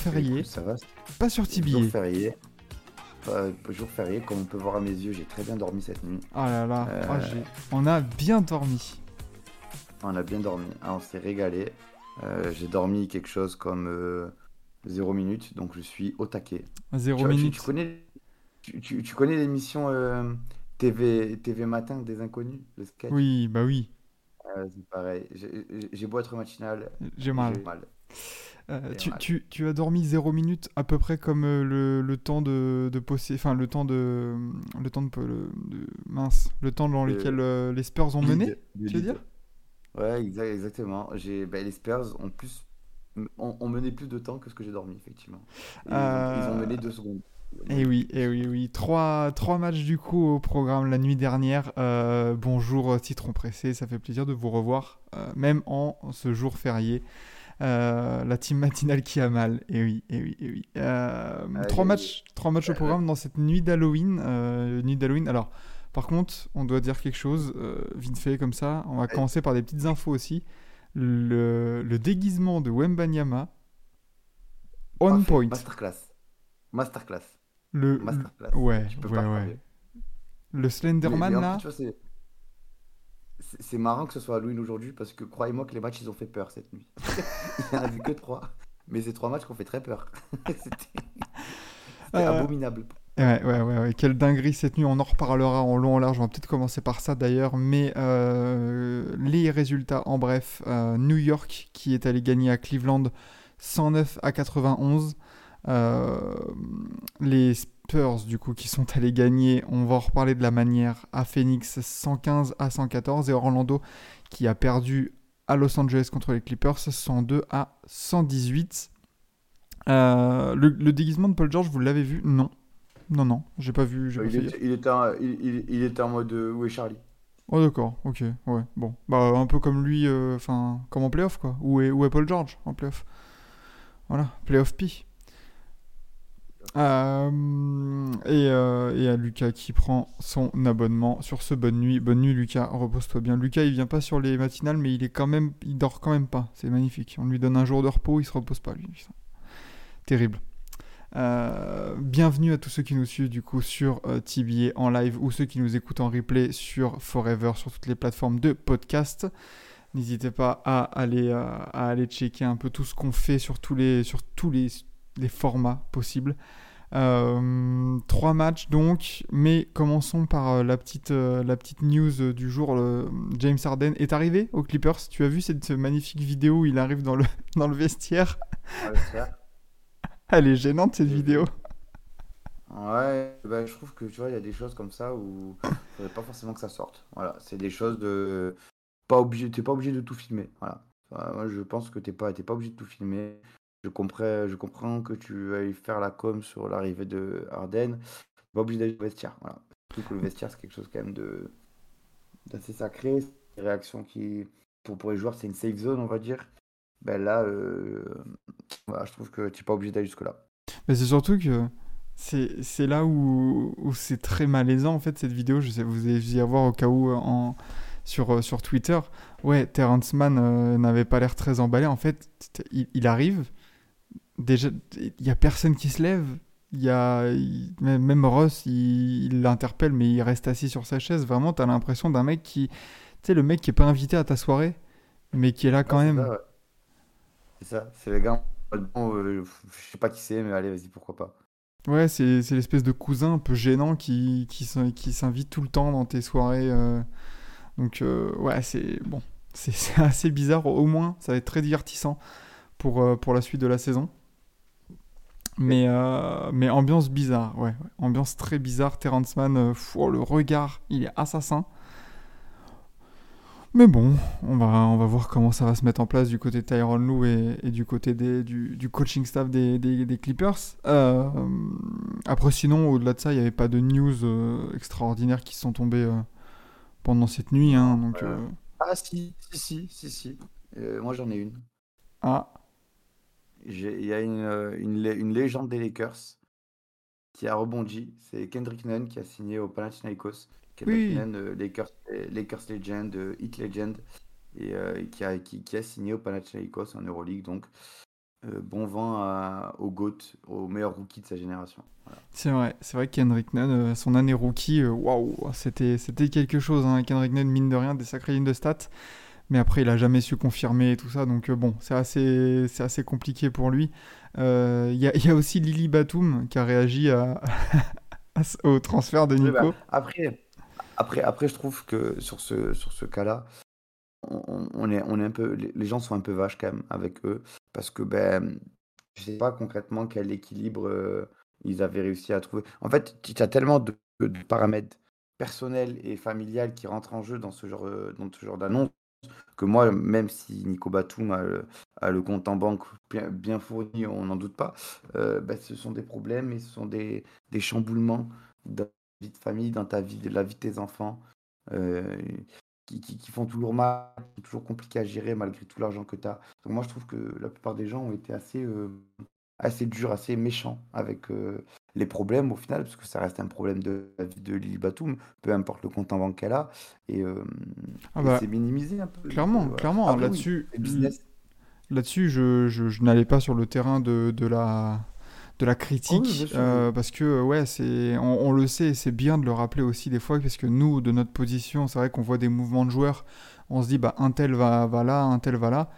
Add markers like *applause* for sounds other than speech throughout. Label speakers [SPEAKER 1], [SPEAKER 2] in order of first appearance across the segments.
[SPEAKER 1] Férié,
[SPEAKER 2] Ça va,
[SPEAKER 1] pas sur
[SPEAKER 2] jour
[SPEAKER 1] Tibier.
[SPEAKER 2] férié. Pas- jour férié, comme on peut voir à mes yeux, j'ai très bien dormi cette nuit.
[SPEAKER 1] Oh là là,
[SPEAKER 2] Euh.
[SPEAKER 1] oh, on a bien dormi.
[SPEAKER 2] On a bien dormi, Ah, on s'est régalé. Euh, j'ai dormi quelque chose comme 0 minutes, donc je suis au taquet.
[SPEAKER 1] Zéro
[SPEAKER 2] Tu, vois, tu-
[SPEAKER 1] minute.
[SPEAKER 2] tu connais, tu, tu- tu connais l'émission euh, TV, TV Matin des Inconnus, le sketch?
[SPEAKER 1] Oui, bah oui,
[SPEAKER 2] Euh, c'est pareil. J'ai beau être matinal,
[SPEAKER 1] j'ai mal.
[SPEAKER 2] j'ai mal.
[SPEAKER 1] Euh, tu,
[SPEAKER 2] mal.
[SPEAKER 1] tu- tu as dormi 0 minutes à peu près comme euh, le, le temps de, de posséder, enfin le temps de, le temps de, mince, le temps dans
[SPEAKER 2] Le-
[SPEAKER 1] lequel euh, les Spurs ont mené. Tu veux dire?
[SPEAKER 2] Ouais, exact- exactement. J'ai, ben, les Spurs ont plus, ont, ont mené plus de temps que ce que j'ai dormi, effectivement. Ils, ont- ils ont mené deux secondes.
[SPEAKER 1] Eh oui, eh oui, oui. Trois, trois matchs du coup au programme la nuit dernière. Bonjour Citron Pressé, ça fait plaisir de vous revoir, même en ce jour férié. Euh, la team matinale qui a mal, eh oui, eh oui, eh oui. Euh,
[SPEAKER 2] Ah,
[SPEAKER 1] trois
[SPEAKER 2] oui,
[SPEAKER 1] matchs, trois matchs au programme dans cette nuit d'Halloween. euh, nuit d'Halloween. Alors, par contre, on doit dire quelque chose, euh, vite fait comme ça. On va commencer par des petites infos aussi. Le, le déguisement de Wembanyama, on
[SPEAKER 2] Parfait.
[SPEAKER 1] point.
[SPEAKER 2] Masterclass. Masterclass.
[SPEAKER 1] Le,
[SPEAKER 2] Masterclass.
[SPEAKER 1] ouais, ouais, ouais. Le
[SPEAKER 2] Mais-
[SPEAKER 1] Slenderman
[SPEAKER 2] mais en
[SPEAKER 1] là,
[SPEAKER 2] c'est- marrant que ce soit Halloween aujourd'hui parce que croyez-moi que les matchs ils ont fait peur cette nuit. *laughs* Il n'y en a vu que trois. Mais c'est trois matchs qui ont fait très peur. *laughs* C'était
[SPEAKER 1] Euh,
[SPEAKER 2] abominable.
[SPEAKER 1] Ouais, ouais, ouais, ouais, quelle dinguerie cette nuit, on en reparlera en long, en large, on va peut-être commencer par ça d'ailleurs, mais euh, les résultats en bref, euh, New York qui est allé gagner à Cleveland 109 à 91, euh, les Spurs du coup qui sont allés gagner, on va en reparler de la manière, à Phoenix 115 à 114, et Orlando qui a perdu à Los Angeles contre les Clippers 102 à 118. Euh, le, le déguisement de Paul George, vous l'avez vu? Non. Non, non, j'ai pas vu. j'ai pas
[SPEAKER 2] Il était, il était en, il, il- il était en mode euh, où est Charlie
[SPEAKER 1] Oh d'accord, ok, ouais, bon. Bah un peu comme lui, euh, enfin, comme en playoff quoi. Où est, où est Paul George en playoff? Voilà, playoff P. Euh, et, euh, et à Lucas qui prend son abonnement sur ce bonne nuit. Bonne nuit Lucas, repose-toi bien. Lucas il vient pas sur les matinales mais il est quand même, il dort quand même pas. C'est magnifique. On lui donne un jour de repos, il se repose pas lui. Terrible. Euh, bienvenue à tous ceux qui nous suivent du coup sur TBA en live ou ceux qui nous écoutent en replay sur Forever sur toutes les plateformes de podcast. N'hésitez pas à aller, à aller checker un peu tout ce qu'on fait sur tous les, sur tous les, les formats possibles. Euh, trois matchs donc, mais commençons par euh, la, petite, euh, la petite news du jour. James Harden est arrivé aux Clippers. Tu as vu cette magnifique vidéo où il arrive dans le, *laughs* dans le vestiaire. *laughs* Elle est gênante cette vidéo.
[SPEAKER 2] Ouais, bah, je trouve que tu vois, il y a des choses comme ça où il faudrait pas forcément que ça sorte. Voilà, c'est des choses de pas obligé, t'es pas obligé de tout filmer. Voilà. Enfin, moi, je pense que t'es pas, t'es pas obligé de tout filmer. Je comprends, que tu veuilles faire la com sur l'arrivée de Harden. Pas obligé d'aller au vestiaire. Voilà. Surtout que le vestiaire, c'est quelque chose quand même d'assez sacré. C'est Des réactions qui, pour, les joueurs, c'est une safe zone, on va dire. Ben là, euh, je trouve que tu n'es pas obligé d'aller jusque-là.
[SPEAKER 1] Mais c'est surtout que c'est là où, c'est très malaisant en fait cette vidéo. Je sais, vous dû y avoir au cas où euh, euh, sur Twitter. Ouais, Terrence Mann n'avait pas l'air très emballé. En fait, il arrive. Déjà, il y a personne qui se lève. Il y a, il- même Ross, il l'interpelle, mais il reste assis sur sa chaise. Vraiment, t'as l'impression d'un mec qui. Tu sais, le mec qui est pas invité à ta soirée, mais qui est là quand
[SPEAKER 2] Ouais,
[SPEAKER 1] même.
[SPEAKER 2] C'est ça, c'est les gars. Bon, euh, je sais pas qui c'est, mais allez, vas-y, pourquoi pas.
[SPEAKER 1] Ouais, c'est l'espèce de cousin un peu gênant qui, qui, s'in- qui s'invite tout le temps dans tes soirées. euh. Donc, euh, ouais, c'est bon. C'est *laughs* c'est assez bizarre. Au moins, ça va être très divertissant pour, euh, pour la suite de la saison. Mais, euh, mais ambiance bizarre, ouais. Ambiance très bizarre. Terrence Mann, euh, oh, le regard, il est assassin. Mais bon, on va, on va voir comment ça va se mettre en place du côté de Tyron Lou et, et du côté des, du, du coaching staff des, des, des Clippers. Euh, après, sinon, au-delà de ça, il n'y avait pas de news euh, extraordinaires qui sont tombées euh, pendant cette nuit. Hein, donc, euh,
[SPEAKER 2] Ah si, si, si, si, si. Euh, moi j'en ai une.
[SPEAKER 1] ah,
[SPEAKER 2] Il y a une, euh, une, lé- une légende des Lakers qui a rebondi. C'est Kendrick Nunn qui a signé au Panathinaikos. Kendrick
[SPEAKER 1] Oui.
[SPEAKER 2] Nunn, euh, Lakers, euh, Lakers Legend, euh, Heat Legend, et euh, qui, a, qui, qui a signé au Panathinaikos en Euroleague. Donc, euh, bon vent à- au GOAT, au meilleur rookie de sa génération.
[SPEAKER 1] c'est vrai. C'est vrai que Kendrick Nunn, euh, son année rookie, euh, waouh, c'était, c'était quelque chose. Hein. Kendrick Nunn, mine de rien, des sacrées lignes de stats. Mais après, il a jamais su confirmer et tout ça. Donc, euh, bon, c'est assez, c'est assez compliqué pour lui. Euh, Il y, a, il y a aussi Lily Batum qui a réagi à, *laughs* au transfert de Nico.
[SPEAKER 2] bah, après, après, après, je trouve que sur ce, sur ce cas-là, on, on est, on est un peu, les gens sont un peu vaches quand même avec eux, parce que ben, je sais pas concrètement quel équilibre euh, ils avaient réussi à trouver. En fait, tu as tellement de, paramètres personnels et familiales qui rentrent en jeu dans ce genre, dans ce genre d'annonce, que moi, même si Nico Batum a, le- compte en banque bien, fourni, on n'en doute pas, euh, ben, ce sont des problèmes et ce sont des, des chamboulements dans ta vie de famille, dans ta vie, de la vie de tes enfants, euh, qui, qui- qui font toujours mal, qui sont toujours compliqués à gérer malgré tout l'argent que tu as. Donc moi, je trouve que la plupart des gens ont été assez, euh, assez durs, assez méchants avec euh, les problèmes au final, parce que ça reste un problème de la vie de Lily Batum, peu importe le compte en banque qu'elle a, et, euh,
[SPEAKER 1] Ah
[SPEAKER 2] et
[SPEAKER 1] bah,
[SPEAKER 2] c'est minimisé un peu.
[SPEAKER 1] clairement,
[SPEAKER 2] euh, voilà.
[SPEAKER 1] clairement.
[SPEAKER 2] Oui,
[SPEAKER 1] là-dessus,
[SPEAKER 2] business.
[SPEAKER 1] Là-dessus, je, je, je n'allais pas sur le terrain de, de la, de la
[SPEAKER 2] Oh oui,
[SPEAKER 1] critique, euh, parce que ouais, c'est, on, on le sait, et c'est bien de le rappeler aussi des fois, parce que nous, de notre position, c'est vrai qu'on voit des mouvements de joueurs, on se dit, bah, un tel va, va là, un tel va là,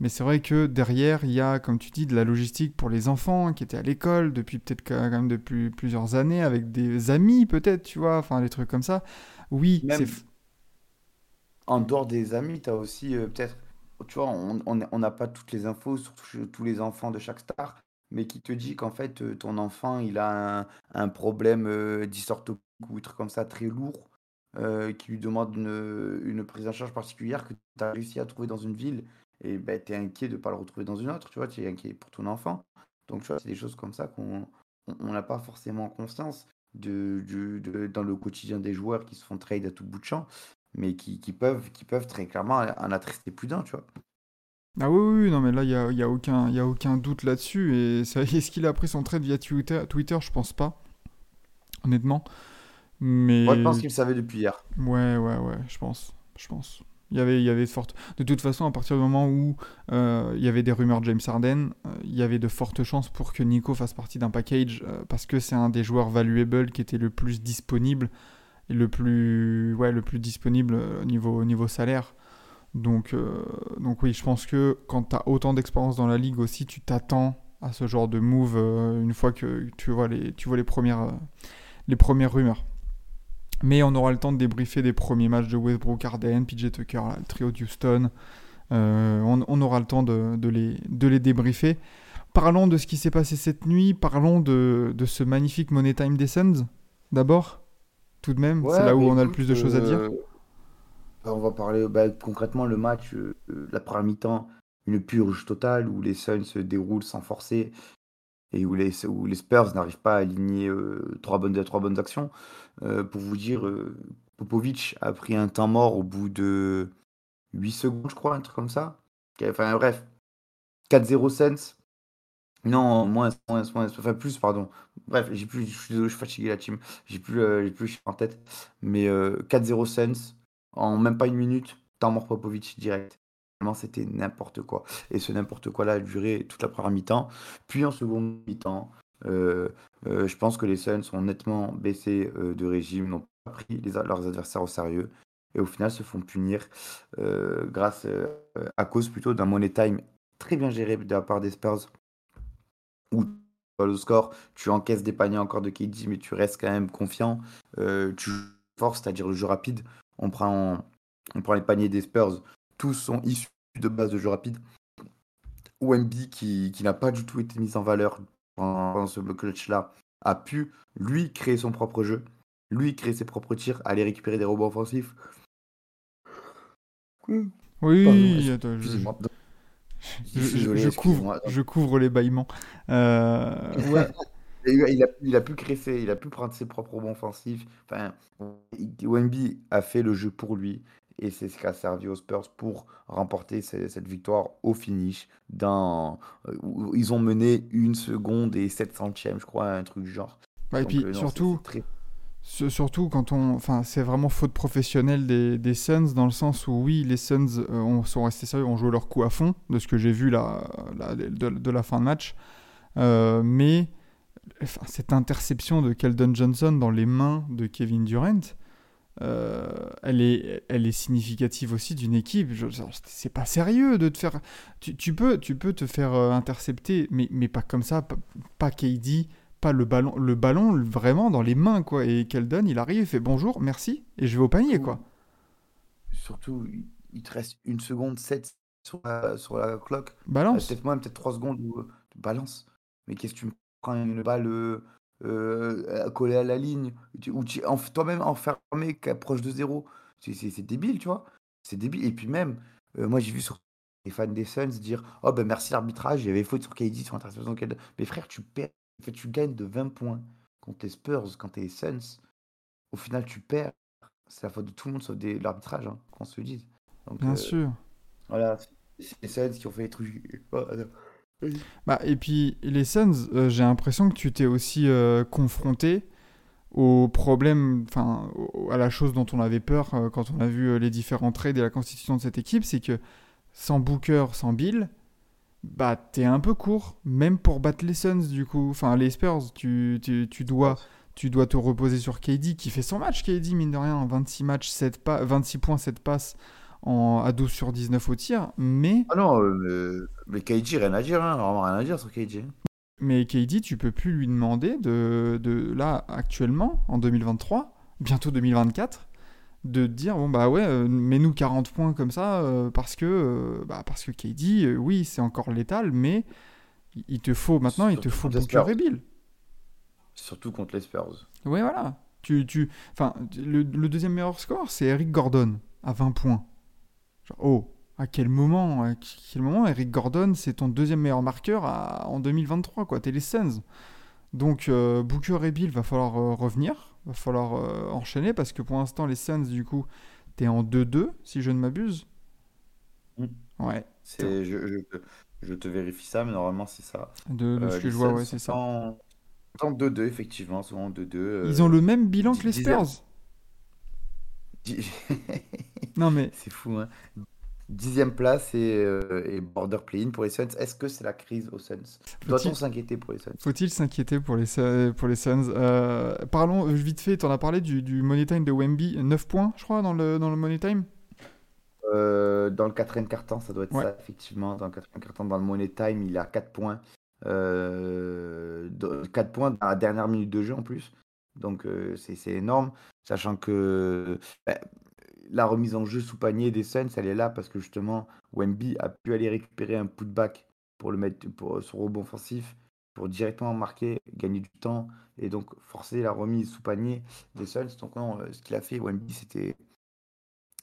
[SPEAKER 1] mais c'est vrai que derrière, il y a, comme tu dis, de la logistique pour les enfants qui étaient à l'école depuis peut-être quand même depuis plusieurs années, avec des amis peut-être, tu vois, enfin, des trucs comme ça. Oui,
[SPEAKER 2] Même
[SPEAKER 1] c'est... f-
[SPEAKER 2] en dehors des amis, tu as aussi euh, peut-être, tu vois, on n'a pas toutes les infos sur tous les enfants de chaque star, mais qui te dit qu'en fait, euh, ton enfant, il a un, un problème euh, dysorthopique ou un truc comme ça très lourd, euh, qui lui demande une, une prise en charge particulière que tu as réussi à trouver dans une ville, et ben, tu es inquiet de ne pas le retrouver dans une autre, tu vois, tu es inquiet pour ton enfant. Donc, tu vois, c'est des choses comme ça qu'on on n'a pas forcément conscience de, de- dans le quotidien des joueurs qui se font trade à tout bout de champ mais qui, qui peuvent, qui peuvent très clairement en attrister plus d'un, tu vois.
[SPEAKER 1] Ah oui, oui, non, mais là, il n'y a, y a aucun, y a aucun doute là-dessus. Et *laughs* est-ce qu'il a pris son trade via Twitter, Twitter Je pense pas, honnêtement. Mais
[SPEAKER 2] Moi, je pense qu'il le savait depuis hier.
[SPEAKER 1] ouais, ouais, ouais, je pense, je pense. Il y avait, il y avait de toute façon, à partir du moment où euh, il y avait des rumeurs de James Harden, euh, il y avait de fortes chances pour que Nico fasse partie d'un package euh, parce que c'est un des joueurs valuable qui était le plus disponible et le plus, ouais, le plus disponible au niveau, au niveau salaire. Donc, donc oui, je pense que quand tu as autant d'expérience dans la ligue aussi, tu t'attends à ce genre de move une fois que tu vois les, tu vois les, premières, les premières rumeurs. Mais on aura le temps de débriefer des premiers matchs de Westbrook, Harden, PJ Tucker, là, le trio de Houston. Euh, on, on aura le temps de, de les, de les débriefer. Parlons de ce qui s'est passé cette nuit. Parlons de, de ce magnifique Money Time des Suns. D'abord, tout de même, c'est là où on a le plus de choses à dire.
[SPEAKER 2] euh, bah, on va parler bah, concrètement le match, euh, la première mi-temps, une purge totale où les Suns se déroulent sans forcer et où les, où les Spurs n'arrivent pas à aligner euh, trois, bonnes, trois bonnes actions. Euh, pour vous dire, euh, Popovic a pris un temps mort au bout de 8 secondes, je crois, un truc comme ça. Enfin bref, 4-0 Suns. Non, moins, moins, moins, enfin plus, pardon. Bref, j'ai plus, je suis je suis fatigué la team. J'ai plus, euh, j'ai plus le chiffre en tête. Mais euh, 4-0 Suns, en même pas une minute, temps mort Popovic direct. C'était n'importe quoi. Et ce n'importe quoi là a duré toute la première mi-temps. Puis en seconde mi-temps, euh, euh, je pense que les Suns ont nettement baissé euh, de régime, n'ont pas pris leurs adversaires au sérieux. Et au final, se font punir grâce à cause plutôt d'un money time très bien géré de la part des Spurs où score, tu encaisses des paniers encore de KD, mais tu restes quand même confiant. Tu forces, c'est-à-dire le jeu rapide. On prend, on prend les paniers des Spurs, tous sont issus de base de jeu rapide. OMB qui, qui n'a pas du tout été mis en valeur pendant, ce clutch-là, a pu, lui, créer son propre jeu, lui, créer ses propres tirs, aller récupérer des rebonds offensifs.
[SPEAKER 1] Oui,
[SPEAKER 2] Pardon,
[SPEAKER 1] attends, je, je- je-
[SPEAKER 2] Désolé,
[SPEAKER 1] je couvre, je couvre les bâillements. Euh, ouais,
[SPEAKER 2] Il a, il a pu créer, ses- il a pu prendre ses propres rebonds offensifs. Enfin, Wemby a fait le jeu pour lui et c'est ce qui a servi aux Spurs pour remporter ce- cette victoire au finish. Dans, euh, où ils ont mené une seconde et 7 centièmes, je crois, un truc du genre.
[SPEAKER 1] et
[SPEAKER 2] Donc,
[SPEAKER 1] puis
[SPEAKER 2] euh, non,
[SPEAKER 1] surtout,
[SPEAKER 2] très-
[SPEAKER 1] Surtout quand on. Enfin, c'est vraiment faute professionnelle des, des Suns, dans le sens où, oui, les Suns euh, ont- sont restés sérieux, ont joué leur coup à fond, de ce que j'ai vu là, là, de, de la fin de match. Euh, mais enfin, cette interception de Keldon Johnson dans les mains de Kevin Durant, euh, elle, est, elle est significative aussi d'une équipe. C'est pas sérieux de te faire. Tu, tu peux, tu peux te faire euh, intercepter, mais, mais pas comme ça, pas, pas KD, pas le ballon, le ballon vraiment dans les mains, quoi. Et Keldon, il arrive, il fait bonjour, merci, et je vais au panier, quoi.
[SPEAKER 2] Surtout, il- te reste une seconde 7 sur la, sur la clock. Euh,
[SPEAKER 1] Balance.
[SPEAKER 2] Peut-être moins, peut-être 3 secondes euh, balances. Mais qu'est-ce que tu me prends une balle euh, collée à la ligne ou toi-même enfermé qu'à- proche de zéro C'est c'est- c'est débile, tu vois. C'est débile. Et puis même, euh, moi j'ai vu sur les fans des Suns dire Oh ben merci l'arbitrage, il y avait faute sur KD sur l'interception. de Keldon. Mais frère, tu perds, tu gagnes de 20 points contre les Spurs, quand t'es Suns. Au final, tu perds. C'est la faute de tout le monde sauf des- l'arbitrage, hein, qu'on se le dise. Donc,
[SPEAKER 1] Bien
[SPEAKER 2] euh,
[SPEAKER 1] sûr.
[SPEAKER 2] voilà, c'est les Suns qui ont fait les trucs.
[SPEAKER 1] Bah, et puis, les Suns, euh, j'ai l'impression que tu t'es aussi euh, confronté au problème, enfin, à la chose dont on avait peur euh, quand on a vu les différents trades et la constitution de cette équipe, c'est que sans Booker, sans Bill, bah, t'es un peu court, même pour battre les Suns, du coup. Enfin, les Spurs, tu, tu, tu dois, tu dois te reposer sur KD, qui fait son match, KD, mine de rien, 26 matchs, 7 pas, 26 points, 7 passes en, à 12 sur 19 au tir, mais...
[SPEAKER 2] Ah non, euh, mais KG, rien à dire, hein, vraiment rien à dire sur KG.
[SPEAKER 1] Mais KD, tu peux plus lui demander de, de là, actuellement, en 2023, bientôt 2024, de te dire, bon bah ouais, euh, mets-nous 40 points comme ça, euh, parce que euh, bah, parce que KD, oui, c'est encore létal, mais il- te faut, maintenant, il te faut Booker et Bill.
[SPEAKER 2] Surtout contre les Spurs.
[SPEAKER 1] Ouais, voilà. Tu, tu, enfin, le, le deuxième meilleur score, c'est Eric Gordon, à 20 points. Genre, oh, à quel moment, à quel moment Eric Gordon, c'est ton deuxième meilleur marqueur à- en 2023, quoi. T'es les Suns. Donc, euh, Booker et Bill, va falloir euh, revenir, va falloir euh, enchaîner, parce que pour l'instant, les Suns, du coup, t'es en 2-2, si je ne m'abuse.
[SPEAKER 2] Mm.
[SPEAKER 1] Ouais,
[SPEAKER 2] C'est, je, je, je te vérifie ça, mais normalement c'est ça.
[SPEAKER 1] de, de
[SPEAKER 2] Euh,
[SPEAKER 1] ce que je vois, ouais, c'est ça.
[SPEAKER 2] En, en 2-2, effectivement, souvent en 2-2. euh,
[SPEAKER 1] Ils ont le même bilan que les. Spurs. *laughs* Non, mais
[SPEAKER 2] c'est fou, hein. Dixième place et, euh, et border play-in pour les Suns. Est-ce que c'est la crise aux Suns? Doit-on
[SPEAKER 1] Faut-il-
[SPEAKER 2] s'inquiéter pour les Suns?
[SPEAKER 1] Faut-il s'inquiéter pour les, Su- pour les Suns? Euh, Parlons euh, vite fait, t'en as parlé du, du Money Time de Wemby, 9 points, je crois, dans le, dans le Money Time?
[SPEAKER 2] Euh, dans le quatrième quart-temps, ça doit être
[SPEAKER 1] Ouais.
[SPEAKER 2] ça, effectivement. Dans le quatrième quart-temps, dans le Money Time, il a 4 points. Euh, 4 points dans la dernière minute de jeu en plus. Donc euh, c'est énorme. Sachant que bah, la remise en jeu sous panier des Suns, elle est là parce que justement, Wemby a pu aller récupérer un putback pour le mettre pour son rebond offensif, pour directement marquer, gagner du temps et donc forcer la remise sous panier des Suns. Donc non, euh, ce qu'il a fait, Wemby, c'était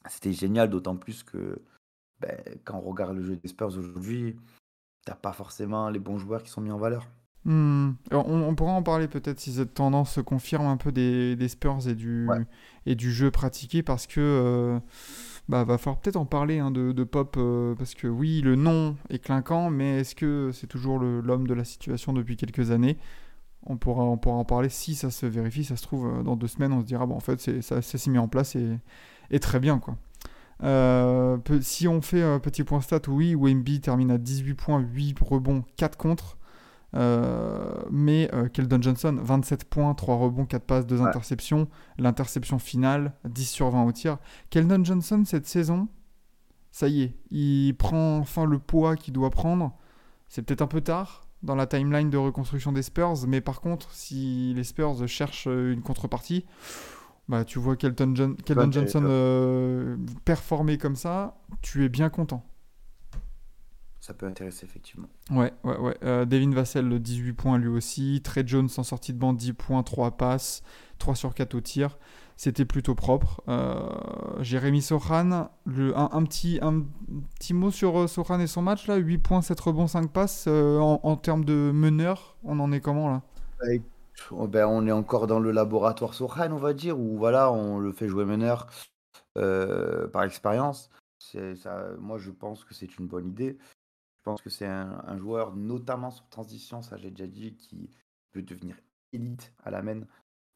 [SPEAKER 2] c'était génial, d'autant plus que ben, quand on regarde le jeu des Spurs aujourd'hui, t'as pas forcément les bons joueurs qui sont mis en valeur.
[SPEAKER 1] Hmm. Alors, On, on pourra en parler peut-être si cette tendance se confirme un peu des, des Spurs et du,
[SPEAKER 2] Ouais.
[SPEAKER 1] et du jeu pratiqué parce que euh, bah, va falloir peut-être en parler hein, de, de Pop euh, parce que oui, le nom est clinquant, mais est-ce que c'est toujours l'homme de la situation depuis quelques années? On pourra, on pourra en parler si ça se vérifie. Ça se trouve, euh, dans deux semaines, on se dira, bon, en fait, ça, ça s'est mis en place et, et très bien, quoi. Euh, si on fait un petit point stat, oui, Wemby termine à 18 points, 8 rebonds, 4 contre. Euh, mais euh, Keldon Johnson, 27 points, 3 rebonds, 4 passes, 2
[SPEAKER 2] Ouais.
[SPEAKER 1] interceptions. L'interception finale, 10 sur 20 au tir. Keldon Johnson, cette saison, ça y est, il prend enfin le poids qu'il doit prendre. C'est peut-être un peu tard dans la timeline de reconstruction des Spurs, mais par contre, si les Spurs cherchent euh, une contrepartie, bah, tu vois Keldon, John-
[SPEAKER 2] t'es-
[SPEAKER 1] Johnson euh, performer comme ça, tu es bien content.
[SPEAKER 2] Ça peut intéresser effectivement.
[SPEAKER 1] Ouais, ouais, ouais. Euh, Devin Vassell, 18 points lui aussi. Trey Jones en sortie de banc, 10 points, 3 passes, 3 sur 4 au tir. C'était plutôt propre. Euh, Jérémy Sohan, le, un, un petit, un petit mot sur euh, Sohan et son match là? 8 points, 7 rebonds, 5 passes. Euh, en, en termes de meneur, on en est comment là?
[SPEAKER 2] Ben, on est encore dans le laboratoire Sohan, on va dire, où voilà, on le fait jouer meneur euh, par expérience. Moi, je pense que c'est une bonne idée. Je pense que c'est un, un joueur, notamment sur transition, ça j'ai déjà dit, qui peut devenir élite à la main.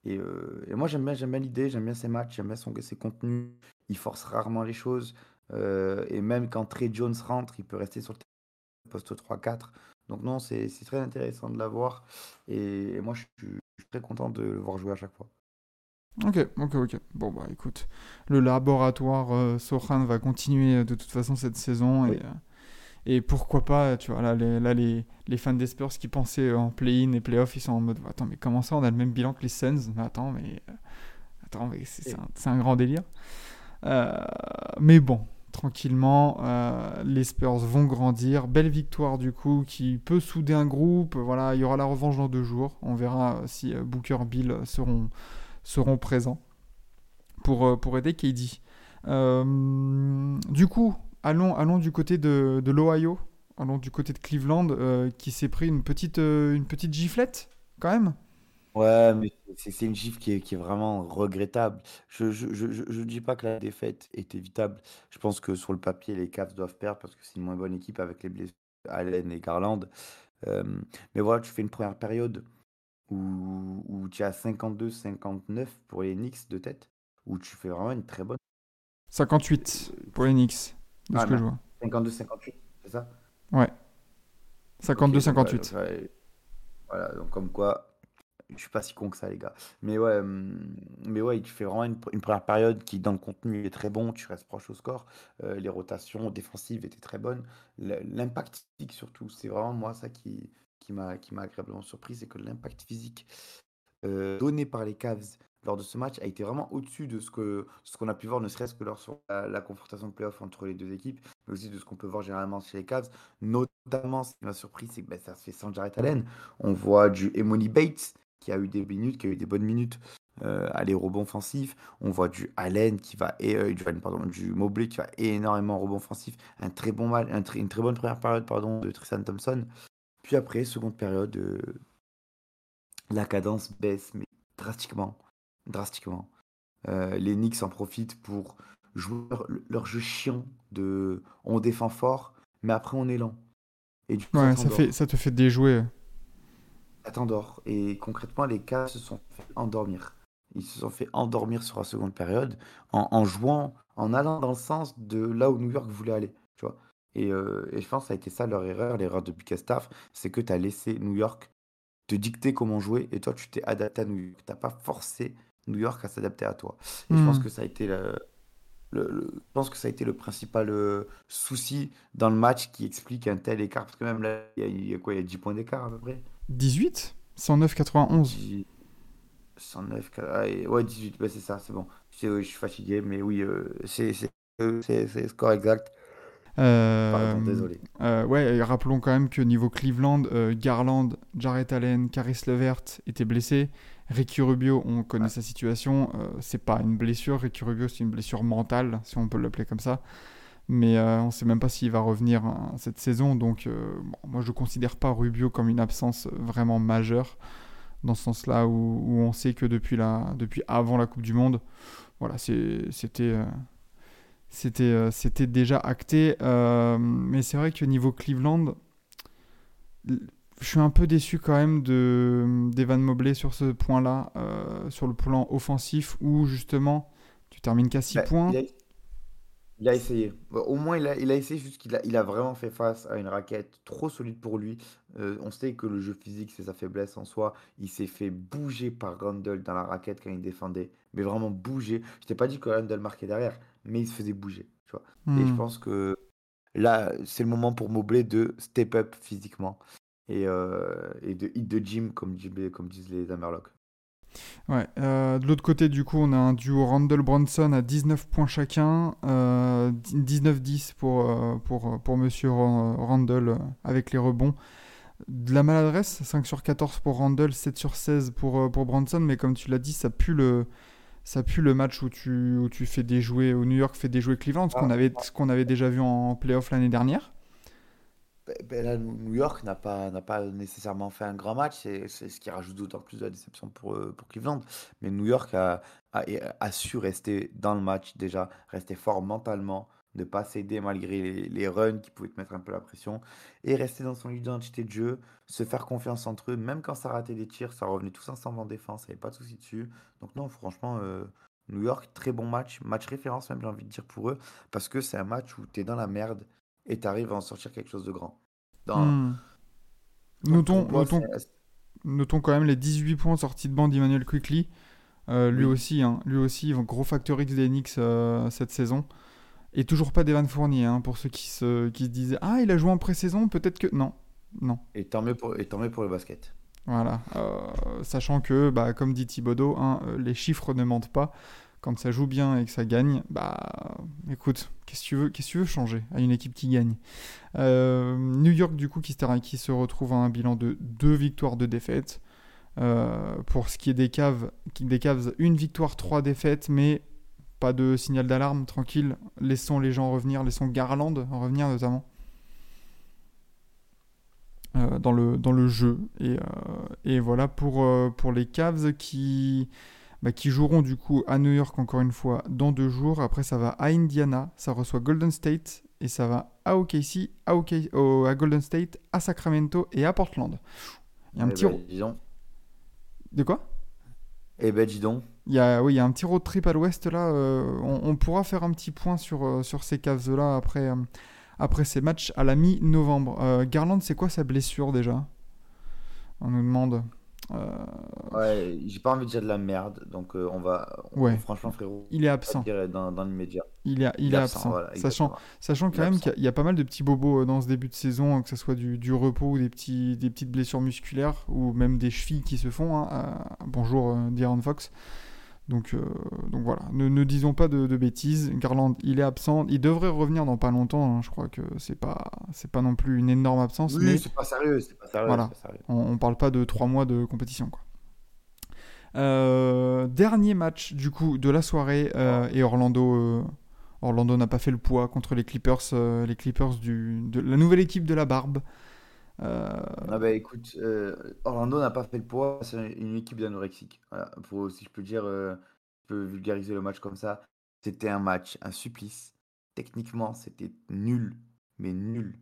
[SPEAKER 2] Et, euh, et moi, j'aime bien, j'aime bien l'idée, j'aime bien ses matchs, j'aime bien son, ses contenus. Il force rarement les choses. euh, et même quand Trey Jones rentre, il peut rester sur le poste 3-4. Donc non, c'est très intéressant de l'avoir. Et, et moi, je suis, je suis très content de le voir jouer à chaque fois.
[SPEAKER 1] Ok, ok, ok. Bon, bah écoute, le laboratoire euh, Sohan va continuer de toute façon cette saison.
[SPEAKER 2] Oui.
[SPEAKER 1] Et, et pourquoi pas, tu vois, là, les, là, les, les fans des Spurs qui pensaient en play-in et play-off, ils sont en mode Attends, mais comment ça, on a le même bilan que les Suns? Mais attends, mais, euh, attends, mais c'est un, grand délire. Euh, mais bon, tranquillement, euh, les Spurs vont grandir. Belle victoire du coup qui peut souder un groupe. Voilà, il y aura la revanche dans deux jours. On verra si Booker, Bill seront, seront présents pour, pour aider KD. Euh, du coup, allons, allons du côté de, de l'Ohio. Allons du côté de Cleveland euh, qui s'est pris une petite, euh, une petite giflette quand même.
[SPEAKER 2] Ouais, mais c'est une gifle qui est, qui est vraiment regrettable. Je je, je, je- je dis pas que la défaite est évitable. Je pense que sur le papier, les Cavs doivent perdre parce que c'est une moins bonne équipe avec les blessés Allen et Garland. Euh, mais voilà, tu fais une première période où, où tu as 52-59 pour les Knicks de tête, où tu fais vraiment une très bonne.
[SPEAKER 1] 58 pour les Knicks, de
[SPEAKER 2] Ah,
[SPEAKER 1] ce que je
[SPEAKER 2] non.
[SPEAKER 1] vois.
[SPEAKER 2] 52-58, c'est ça?
[SPEAKER 1] Ouais.
[SPEAKER 2] Ok, donc, ouais,
[SPEAKER 1] 52-58.
[SPEAKER 2] donc, ouais, voilà, donc comme quoi, je suis pas si con que ça, les gars. Mais ouais, hum, mais ouais, tu fais vraiment une, une première période qui, dans le contenu, est très bon. Tu restes proche au score. Euh, les rotations défensives étaient très bonnes. L'impact physique, surtout, c'est vraiment moi ça qui, qui m'a qui m'a agréablement surpris, c'est que l'impact physique euh, donné par les Cavs lors de ce match a été vraiment au-dessus de ce que ce qu'on a pu voir, ne serait-ce que lors sur la, confrontation de playoff entre les deux équipes, mais aussi de ce qu'on peut voir généralement chez les Cavs. Notamment, ce qui m'a surpris, c'est que ben, ça se fait sans Jarrett Allen. On voit du Emoni Bates qui a eu des minutes, qui a eu des bonnes minutes euh, à les rebonds offensifs. On voit du Allen qui va et euh, du, Mobley qui va énormément en rebond offensif. Un très bon mal, une très bonne première période pardon de Tristan Thompson. Puis après, seconde période, euh, la cadence baisse mais drastiquement, drastiquement. Euh, les Knicks en profitent pour jouer leur, leur jeu chiant de on défend fort, mais après on est lent. Et du coup,
[SPEAKER 1] Ouais,
[SPEAKER 2] ça
[SPEAKER 1] fait, ça te fait déjouer.
[SPEAKER 2] Ça t'endort. Et concrètement, les cas se sont fait endormir. Ils se sont fait endormir sur la seconde période en, en jouant, en allant dans le sens de là où New York voulait aller. Tu vois. Et, euh, et je pense que ça a été ça leur erreur, l'erreur de Bickerstaff, c'est que tu as laissé New York te dicter comment jouer et toi tu t'es adapté à New York. Tu n'as pas forcé New York à s'adapter à toi. Et je pense que ça a été le, le- le- je pense que ça a été le principal euh, souci dans le match qui explique un tel écart. Parce que même là, il y a, il y a quoi? Il y a 10 points d'écart à peu près?
[SPEAKER 1] 18 109-91.
[SPEAKER 2] 10 109, ah, et- ouais, 18, bah, c'est ça, c'est bon. Je, suis fatigué, mais oui, euh, c'est le score exact.
[SPEAKER 1] Euh,
[SPEAKER 2] Pardon, désolé.
[SPEAKER 1] euh, ouais, et rappelons quand même que niveau Cleveland, Garland, Jarrett Allen, Caris Levert étaient blessés. Ricky Rubio, on connaît
[SPEAKER 2] Ouais.
[SPEAKER 1] sa situation. euh, c'est pas une blessure. Ricky Rubio, c'est une blessure mentale, si on peut l'appeler comme ça. Mais euh, on sait même pas s'il va revenir hein, cette saison. Donc, euh, bon, moi, je considère pas Rubio comme une absence vraiment majeure. Dans ce sens-là, où, où on sait que depuis, la, depuis avant la Coupe du Monde, voilà, c'était. euh, c'était euh, c'était déjà acté. euh, mais c'est vrai que niveau Cleveland, je suis un peu déçu quand même de d'Evan Mobley sur ce point-là, euh, sur le plan offensif, où justement tu termines qu'à 6
[SPEAKER 2] Bah,
[SPEAKER 1] points.
[SPEAKER 2] il a, il a essayé. Bah, au moins, il a, il a essayé, juste qu'il a, il a vraiment fait face à une raquette trop solide pour lui. Euh, on sait que le jeu physique, c'est sa faiblesse en soi. Il s'est fait bouger par Randall dans la raquette quand il défendait. Mais vraiment bouger. Je t'ai pas dit que Randall marquait derrière, mais il se faisait bouger. Tu vois. Et je
[SPEAKER 1] Hmm.
[SPEAKER 2] pense que là, c'est le moment pour Mobley de step up physiquement et, euh, et de hit de gym, comme, comme disent les Amerlocs.
[SPEAKER 1] Ouais. euh, de l'autre côté, du coup, on a un duo Randall-Bronson à 19 points chacun. euh, 19-10 pour, euh, pour, pour Monsieur Ra- Randall euh, avec les rebonds. De la maladresse, 5 sur 14 pour Randall, 7 sur 16 pour, euh, pour Bronson. Mais comme tu l'as dit, ça pue le, ça pue le match où tu, où tu fais déjouer, où New York fait déjouer Cleveland, ce qu'on
[SPEAKER 2] Ah.
[SPEAKER 1] avait, ce qu'on avait déjà vu en playoff l'année dernière.
[SPEAKER 2] Là, New York n'a pas, nécessairement fait un grand match, c'est ce qui rajoute d'autant plus de déception pour, euh, pour Cleveland. Mais New York a, su rester dans le match déjà, rester fort mentalement, ne pas céder malgré les, les runs qui pouvaient te mettre un peu la pression, et rester dans son identité de jeu, se faire confiance entre eux, même quand ça ratait des tirs, ça revenait tous ensemble en défense, il n'y avait pas de souci dessus. Donc non, franchement, euh, New York, très bon match, match référence même, j'ai envie de dire pour eux, parce que c'est un match où tu es dans la merde et tu arrives à en sortir quelque chose de grand. Dans,
[SPEAKER 1] Hmm.
[SPEAKER 2] donc,
[SPEAKER 1] Notons,
[SPEAKER 2] moi,
[SPEAKER 1] notons, Notons quand même les 18 points sortis de banc d'Emmanuel Quickly. Euh, lui
[SPEAKER 2] Oui.
[SPEAKER 1] aussi, hein, lui aussi, gros facteur X des Knicks euh, cette saison. Et toujours pas d'Evan Fournier, hein, pour ceux qui se, qui se disaient Ah, il a joué en pré-saison, peut-être que. Non, non.
[SPEAKER 2] Et tant mieux pour, et tant mieux pour le basket.
[SPEAKER 1] Voilà. Euh, sachant que, bah, comme dit Thibodeau, hein, les chiffres ne mentent pas. Quand ça joue bien et que ça gagne, bah écoute, qu'est-ce que tu veux, qu'est-ce que tu veux changer à une équipe qui gagne? Euh, New York, du coup, qui se, qui se retrouve à un bilan de deux victoires, deux défaites. Euh, pour ce qui est des qui- des Cavs, une victoire, trois défaites, mais pas de signal d'alarme, tranquille. Laissons les gens revenir, laissons Garland revenir notamment euh, dans, le, dans le jeu. Et, et voilà pour, pour les Cavs qui, bah, qui joueront du coup à New York encore une fois dans deux jours. Après, ça va à Indiana, ça reçoit Golden State et ça va à OKC, à, OK- au- à Golden State, à Sacramento et à Portland. Il y a un
[SPEAKER 2] Eh
[SPEAKER 1] petit.
[SPEAKER 2] donc.
[SPEAKER 1] De quoi?
[SPEAKER 2] Eh ben, dis donc.
[SPEAKER 1] Il y a, oui, il y a un petit road trip à l'ouest là. euh, on, on pourra faire un petit point sur, euh, sur ces Cavs là après, euh, après ces matchs à la mi-novembre. Euh, Garland, c'est quoi sa blessure déjà? On nous demande. Euh,
[SPEAKER 2] Ouais, j'ai pas envie de dire de la merde, donc euh, on va. on-
[SPEAKER 1] Ouais.
[SPEAKER 2] Franchement, frérot,
[SPEAKER 1] il est absent.
[SPEAKER 2] dans, dans l'immédiat.
[SPEAKER 1] Il est, il est absent.
[SPEAKER 2] voilà,
[SPEAKER 1] sachant, sachant quand même qu'il y a- il y, a pas mal de petits bobos euh, dans ce début de saison, hein, que ce soit du, du repos ou des, petits, des petites blessures musculaires ou même des chevilles qui se font. hein, à- bonjour De'Aaron Fox. Donc, euh, donc voilà, ne, ne disons pas de, de bêtises. Garland, il est absent. Il devrait revenir dans pas longtemps. hein. Je crois que c'est pas, c'est pas non plus une énorme absence,
[SPEAKER 2] Oui,
[SPEAKER 1] mais
[SPEAKER 2] c'est pas sérieux, c'est pas sérieux.
[SPEAKER 1] Voilà.
[SPEAKER 2] c'est pas sérieux.
[SPEAKER 1] on, on parle pas de trois mois de compétition. Quoi. Euh, dernier match du coup de la soirée euh, et Orlando. Orlando n'a pas fait le poids contre les Clippers, les Clippers du, de la nouvelle équipe de la barbe. Euh,
[SPEAKER 2] Ah bah écoute, euh, Orlando n'a pas fait le poids, c'est une équipe d'anorexique. Voilà, pour, si je peux dire, euh, je peux vulgariser le match comme ça. C'était un match, un supplice. Techniquement, c'était nul, mais nul.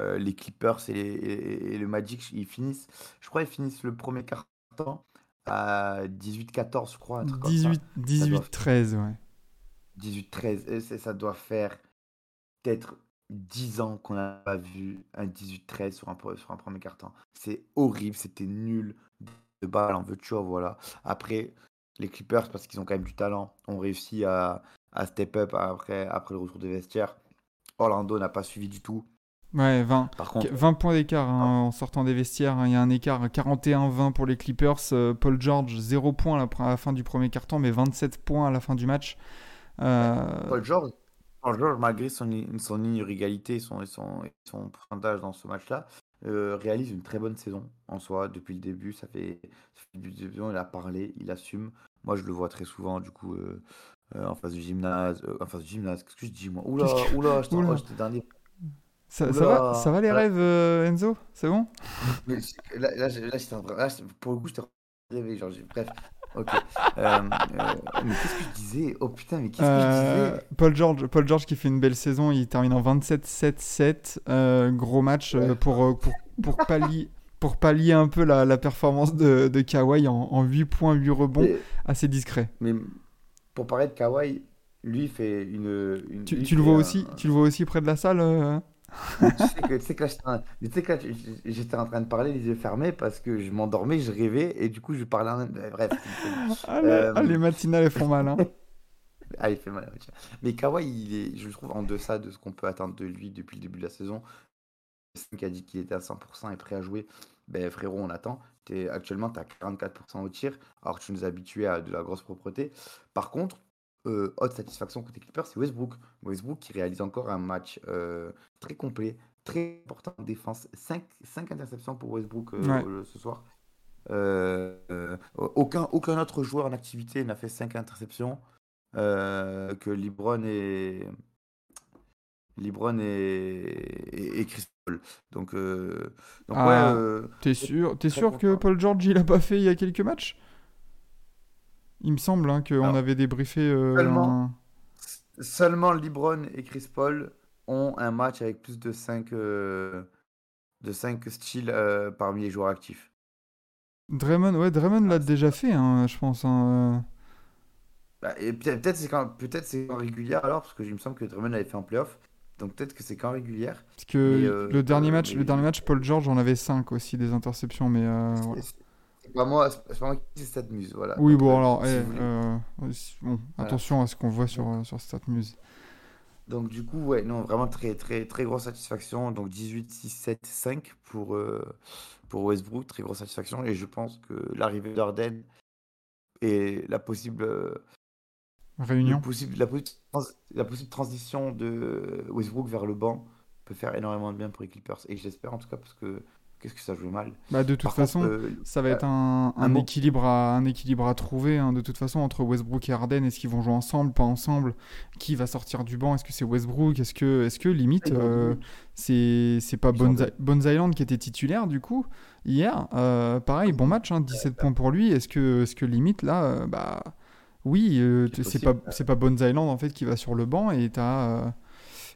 [SPEAKER 2] Euh, les Clippers et, les- et- et le Magic, ils finissent, je crois, ils finissent le premier quart-temps à 18-14, je crois, un truc comme ça.
[SPEAKER 1] 18, 18 13, ouais.
[SPEAKER 2] 18-13, et c'est- ça doit faire peut-être 10 ans qu'on n'a pas vu un 18-13 sur un, pre- sur un premier carton. C'est horrible, c'était nul. De balle en veux-tu, en voilà. Après, les Clippers, parce qu'ils ont quand même du talent, ont réussi à, à step up après, après le retour des vestiaires. Orlando n'a pas suivi du tout.
[SPEAKER 1] Ouais, 20,
[SPEAKER 2] Par contre,
[SPEAKER 1] 20 points d'écart hein, en sortant des vestiaires. hein. Il y a un écart 41-20 pour les Clippers. Euh, Paul George, 0 points à la, à la fin du premier carton, mais 27 points à la fin du match. Euh,
[SPEAKER 2] Paul George, George, malgré son, inégalité, son, son, son pourcentage dans ce match-là, euh, réalise une très bonne saison en soi depuis le début. Ça fait, du début, il a parlé, il assume. Moi, je le vois très souvent, du coup, euh, euh, en face du gymnase. en face du gymnase, qu'est-ce que je dis, moi? *laughs* Oula,
[SPEAKER 1] que-
[SPEAKER 2] oula, je
[SPEAKER 1] Oula.
[SPEAKER 2] oh, j'étais dernier.
[SPEAKER 1] ça, ça va, ça va les rêves, Enzo? C'est bon? *laughs*
[SPEAKER 2] Mais là, là, là, là, pour le coup, train de rêver. Genre, bref, ok. Euh, euh, mais qu'est-ce que je disais Oh putain, mais qu'est-ce que je
[SPEAKER 1] Euh,
[SPEAKER 2] disais
[SPEAKER 1] Paul George, Paul George qui fait une belle saison, il termine en 27-7-7, euh, gros match
[SPEAKER 2] Ouais.
[SPEAKER 1] pour, pour, pour, pallier, pour pallier un peu la, la performance de, de Kawhi en, en 8 points, 8 rebonds,
[SPEAKER 2] Mais-
[SPEAKER 1] assez discret.
[SPEAKER 2] Mais pour parler de Kawhi, lui fait une. une-
[SPEAKER 1] Tu, le vois
[SPEAKER 2] un-
[SPEAKER 1] aussi, tu le vois aussi près de la salle euh
[SPEAKER 2] tu sais que, tu sais que là, j'étais en- tu sais que là, j- j- j'étais en train de parler les yeux fermés parce que je m'endormais, je rêvais et du coup je parlais en même Bref. *laughs*
[SPEAKER 1] ah, les,
[SPEAKER 2] Euh,
[SPEAKER 1] ah, les matinales elles font mal. Hein. *laughs*
[SPEAKER 2] Ah, il fait mal. Mais Kawhi, il est, je le trouve en deçà de ce qu'on peut attendre de lui depuis le début de la saison. qui a dit qu'il était à 100% et prêt à jouer. Ben frérot, on attend. T'es, actuellement, tu as 44% au tir, alors que tu nous as habitués à de la grosse propreté. Par contre, euh, haute satisfaction côté Clippers, c'est Westbrook. Westbrook qui réalise encore un match euh, très complet, très important en défense. 5, interceptions pour Westbrook euh,
[SPEAKER 1] Ouais.
[SPEAKER 2] euh, ce soir. Aucun, aucun autre joueur en activité n'a fait 5 interceptions que LeBron et LeBron et, et, et Chris Paul. Donc, donc
[SPEAKER 1] Ah,
[SPEAKER 2] ouais,
[SPEAKER 1] T'es sûr, sûr que. Paul George il a pas fait il y a quelques matchs? Il me semble hein, qu'on avait débriefé. euh,
[SPEAKER 2] seulement-
[SPEAKER 1] un-
[SPEAKER 2] Seulement LeBron et Chris Paul ont un match avec plus de 5 de 5 styles euh, parmi les joueurs actifs.
[SPEAKER 1] Draymond, ouais, Draymond l'a déjà fait, hein, je pense. hein.
[SPEAKER 2] Bah, et peut-être c'est quand peut-être c'est en régulière alors parce que il me semble que Draymond l'avait fait en playoff. Donc peut-être que c'est qu'en régulière.
[SPEAKER 1] Parce que
[SPEAKER 2] euh,
[SPEAKER 1] le dernier
[SPEAKER 2] euh,
[SPEAKER 1] match,
[SPEAKER 2] mais-
[SPEAKER 1] le dernier match, Paul George en avait 5 aussi des interceptions, mais euh,
[SPEAKER 2] pas moi, c'est pas moi qui dis, c'est cette muse, voilà.
[SPEAKER 1] Oui,
[SPEAKER 2] Donc,
[SPEAKER 1] bon
[SPEAKER 2] euh,
[SPEAKER 1] alors,
[SPEAKER 2] si
[SPEAKER 1] eh,
[SPEAKER 2] voulez.
[SPEAKER 1] euh, bon, attention à ce qu'on voit sur sur StatMuse.
[SPEAKER 2] Donc du coup, ouais, non, vraiment très très très grosse satisfaction. Donc 18, 6, 7, 5 pour, euh, pour Westbrook, très grosse satisfaction. Et je pense que l'arrivée d'Arden et la possible, euh, le
[SPEAKER 1] Réunion.
[SPEAKER 2] possible, la, possible trans- la possible transition de Westbrook vers le banc peut faire énormément de bien pour les Clippers. Et je l'espère en tout cas parce que qu'est-ce que ça jouait mal.
[SPEAKER 1] Bah de toute
[SPEAKER 2] Par contre,
[SPEAKER 1] façon,
[SPEAKER 2] euh,
[SPEAKER 1] ça va
[SPEAKER 2] euh,
[SPEAKER 1] être un,
[SPEAKER 2] un
[SPEAKER 1] équilibre à un équilibre à trouver hein, de toute façon entre Westbrook et Harden. Est-ce qu'ils vont jouer ensemble, pas ensemble? Qui va sortir du banc? Est-ce que c'est Westbrook? Est-ce que est-ce que limite euh, c'est pas Bones, Island qui était titulaire du coup hier Euh, Pareil, bon match, hein, 17 points pour lui. Est-ce que est-ce que limite là, bah oui,
[SPEAKER 2] C'est
[SPEAKER 1] pas pas Bones Island en fait qui va sur le banc et t'as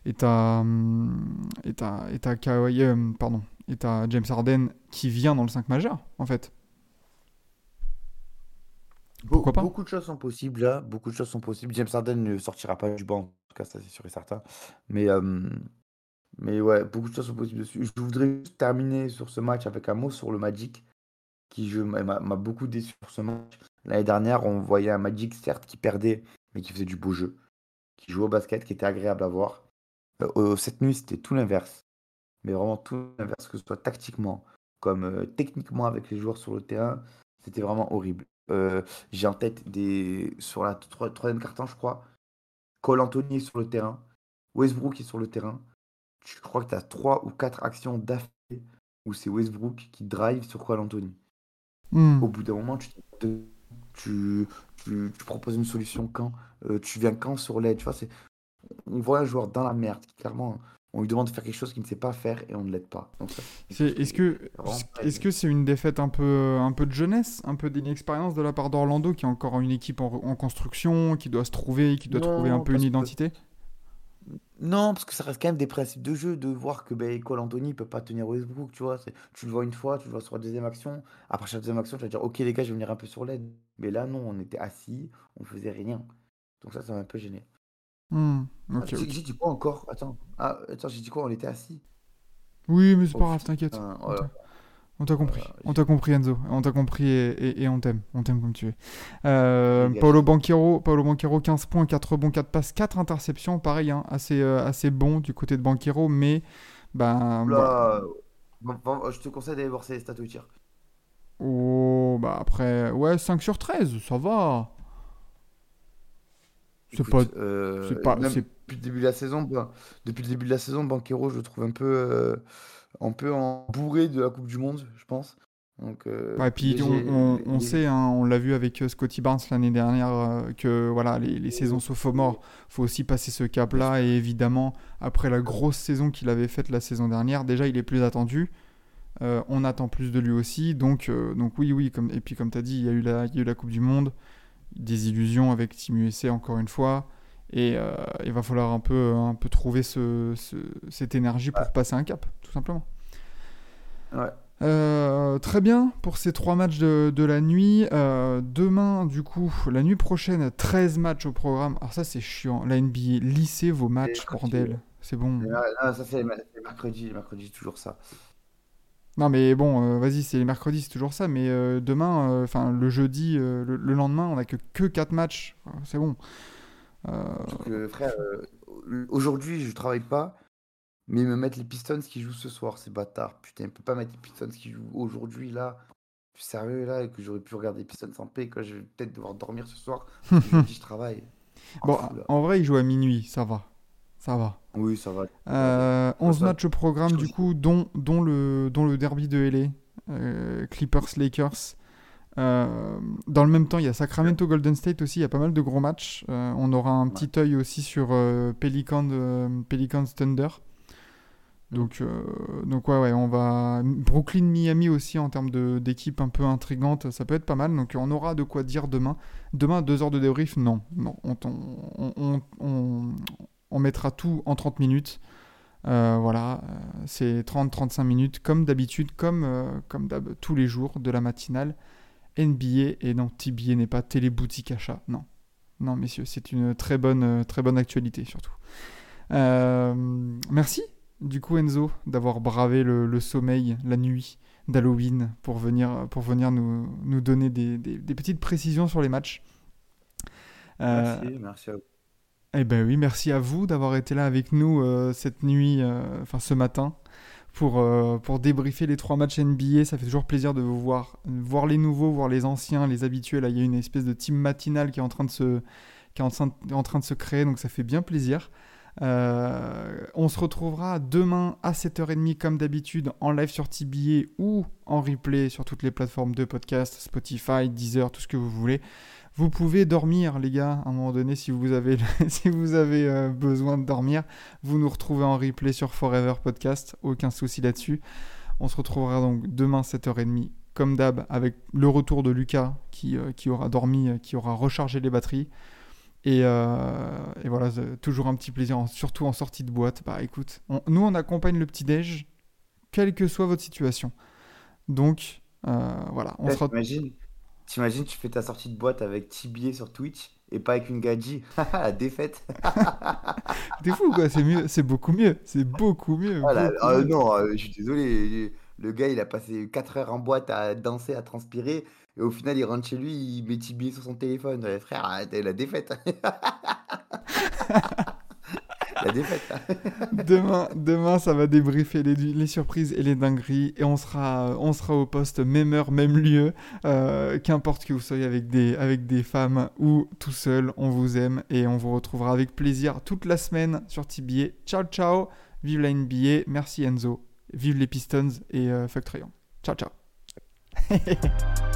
[SPEAKER 1] et t'as hum, et t'as et t'as Kawhi, euh, pardon et t'as James Harden qui vient dans le 5 majeur en fait. Pourquoi pas
[SPEAKER 2] Beaucoup de choses sont possibles là, beaucoup de choses sont possibles. James Harden ne sortira pas du banc, en tout cas ça c'est sûr et certain. Mais, euh, mais ouais, beaucoup de choses sont possibles dessus. Je voudrais juste terminer sur ce match avec un mot sur le Magic, qui je- m'a beaucoup déçu sur ce match. L'année dernière, on voyait un Magic certes qui perdait, mais qui faisait du beau jeu, qui jouait au basket, qui était agréable à voir. Euh, cette nuit, c'était tout l'inverse. Mais vraiment tout l'inverse, que ce soit tactiquement comme euh, techniquement avec les joueurs sur le terrain, c'était vraiment horrible. Euh, j'ai en tête des sur la tro- troisième carton, je crois. Cole Anthony est sur le terrain. Westbrook est sur le terrain. Je crois que tu as trois ou quatre actions d'affilée où c'est Westbrook qui drive sur Cole Anthony?
[SPEAKER 1] Hmm.
[SPEAKER 2] Au bout d'un moment, tu, te- tu, tu, tu proposes une solution quand? Euh, Tu viens quand sur l'aide Tu vois, on voit un joueur dans la merde. qui, Clairement, on lui demande de faire quelque chose qu'il ne sait pas faire et on ne l'aide pas.
[SPEAKER 1] Est-ce que est-ce c'est une défaite un peu un peu de jeunesse, un peu d'inexpérience de la part d'Orlando qui est encore une équipe en, en construction, qui doit se trouver, qui doit
[SPEAKER 2] Non,
[SPEAKER 1] trouver un peu une
[SPEAKER 2] que-
[SPEAKER 1] identité?
[SPEAKER 2] Non, parce que ça reste quand même des principes de jeu de voir que ben, Cole Anthony peut pas tenir Westbrook, tu vois. Tu le vois une fois, tu le vois sur la deuxième action. Après chaque deuxième action, tu vas dire, ok les gars, je vais venir un peu sur l'aide. Mais là, non, on était assis, on faisait rien. Donc ça, ça m'a un peu gêné. Ah,
[SPEAKER 1] ok,
[SPEAKER 2] j'ai
[SPEAKER 1] ok.
[SPEAKER 2] j'ai dit quoi encore? Attends, ah, attends, j'ai dit quoi? On était assis.
[SPEAKER 1] Oui, mais c'est
[SPEAKER 2] Oh,
[SPEAKER 1] pas grave, t'inquiète.
[SPEAKER 2] putain,
[SPEAKER 1] On t'a- On t'a compris.
[SPEAKER 2] Voilà,
[SPEAKER 1] On t'a compris, Enzo. On t'a compris et, et- et on t'aime. On t'aime comme tu es. Euh, Paolo Banquero, Paolo Banquero, 15 points, 4 rebonds, 4 passes, 4 interceptions. Pareil, hein, assez, euh, assez bon du côté de Banquero, mais ben, voilà.
[SPEAKER 2] Là, bon, bon, je te conseille d'aller voir ses stats au tir.
[SPEAKER 1] Oh, bah après, ouais, 5 sur 13, ça va. C'est pas.
[SPEAKER 2] euh,
[SPEAKER 1] c'est pas-
[SPEAKER 2] même
[SPEAKER 1] c'est-
[SPEAKER 2] depuis le début de la saison, ben, depuis le début de la saison, Banquero, je le trouve un peu, euh, un peu en bourré de la Coupe du Monde, je pense. Donc, euh,
[SPEAKER 1] Ouais, puis on, on- sait, hein, on l'a vu avec euh, Scotty Barnes l'année dernière, euh, que voilà, les, les saisons sophomores, faut aussi passer ce cap-là. Et évidemment, après la grosse saison qu'il avait faite la saison dernière, déjà il est plus attendu. Euh, on attend plus de lui aussi. Donc, euh, donc oui, oui. Comme, et puis comme tu as dit, il y, a eu la, il y a eu la Coupe du Monde, des illusions avec Team USA encore une fois. Et euh, il va falloir un peu, un peu trouver ce, ce- cette énergie pour passer un cap, tout simplement.
[SPEAKER 2] Ouais.
[SPEAKER 1] Euh, très bien pour ces trois matchs de, de la nuit. Euh, demain, du coup, la nuit prochaine, 13 matchs au programme. Alors ça, c'est chiant. La NBA, lissez vos matchs, bordel. C'est bon.
[SPEAKER 2] Ça c'est mercredi, mercredi, toujours ça.
[SPEAKER 1] Non, mais bon, euh, vas-y, c'est les mercredis, c'est toujours ça. Mais euh, demain, euh, enfin, le jeudi, le, le lendemain, on a que, que 4 matchs. Euh, C'est bon.
[SPEAKER 2] Que, frère, aujourd'hui, je travaille pas, mais ils me mettent les Pistons qui jouent ce soir, ces bâtards. Putain, ils peuvent pas mettre les Pistons qui jouent aujourd'hui, là. sérieux là que j'aurais pu regarder Pistons en paix, quoi. Je vais peut-être devoir dormir ce soir. *laughs* jeudi, je travaille. Oh,
[SPEAKER 1] Bon,
[SPEAKER 2] fou,
[SPEAKER 1] en vrai, il joue à minuit, ça va. Ça va.
[SPEAKER 2] Oui, ça va.
[SPEAKER 1] Euh, 11
[SPEAKER 2] ça-
[SPEAKER 1] matchs au programme, du coup, dont, dont, le, dont le derby de LA, euh, Clippers-Lakers. Euh, dans le même temps, il y a Sacramento-Golden State aussi, il y a pas mal de gros matchs. Euh, on aura un petit œil aussi sur euh, Pelican, euh, Pelicans-Thunder. Donc, donc ouais, ouais, on va. Brooklyn-Miami aussi en termes d'équipe un peu intrigante, ça peut être pas mal. Donc on aura de quoi dire demain. Demain, deux heures de débrief Non, non. On, on, on, on- on mettra tout en 30 minutes. Euh, voilà, euh, c'est 30-35 minutes, comme d'habitude, comme, euh, tous les jours de la matinale. NBA, et non, TBA n'est pas téléboutique achat, non. Non, messieurs, c'est une très bonne, très bonne actualité, surtout. Merci, du coup, Enzo, d'avoir bravé le, sommeil la nuit d'Halloween pour venir, nous, donner des, des- petites précisions sur les matchs.
[SPEAKER 2] Merci, merci à vous.
[SPEAKER 1] Eh ben oui, merci à vous d'avoir été là avec nous euh, cette nuit, euh, enfin ce matin, pour, euh, pour débriefer les trois matchs NBA. Ça fait toujours plaisir de vous voir, voir les nouveaux, voir les anciens, les habitués. Là, il y a une espèce de team matinale qui est en train de se, créer, donc ça fait bien plaisir. On se retrouvera demain à 7h30 comme d'habitude en live sur TBA ou en replay sur toutes les plateformes de podcast, Spotify, Deezer, tout ce que vous voulez. Vous pouvez dormir, les gars, à un moment donné, si vous avez, *laughs* si vous avez euh, besoin de dormir. Vous nous retrouvez en replay sur Forever Podcast, aucun souci là-dessus. On se retrouvera donc demain 7h30, comme d'hab, avec le retour de Lucas qui, euh, qui aura dormi, euh, qui aura rechargé les batteries. Et, euh, et voilà, toujours un petit plaisir, surtout en sortie de boîte. Bah écoute, on- nous on accompagne le petit-déj, quelle que soit votre situation. Donc voilà, on sera
[SPEAKER 2] T'imagines, tu fais ta sortie de boîte avec Tibier sur Twitch et pas avec une gadji. *laughs* la défaite. *laughs*
[SPEAKER 1] T'es fou quoi, c'est mieux, c'est beaucoup mieux, c'est beaucoup mieux.
[SPEAKER 2] Ah là,
[SPEAKER 1] beaucoup mieux.
[SPEAKER 2] non, euh, je suis désolé. Le gars, il a passé 4 heures en boîte à danser, à transpirer. Et au final, il rentre chez lui, il met Tibier sur son téléphone. Frère, la défaite. *laughs* *laughs*
[SPEAKER 1] Demain, demain, ça va débriefer les, surprises et les dingueries et on sera, on sera au poste même heure, même lieu. Euh, Qu'importe que vous soyez avec des, avec des femmes ou tout seul, on vous aime et on vous retrouvera avec plaisir toute la semaine sur TBA. Ciao, ciao. Vive la NBA. Merci Enzo. Vive les Pistons et euh, fuck Trae Young. Ciao, ciao. *laughs*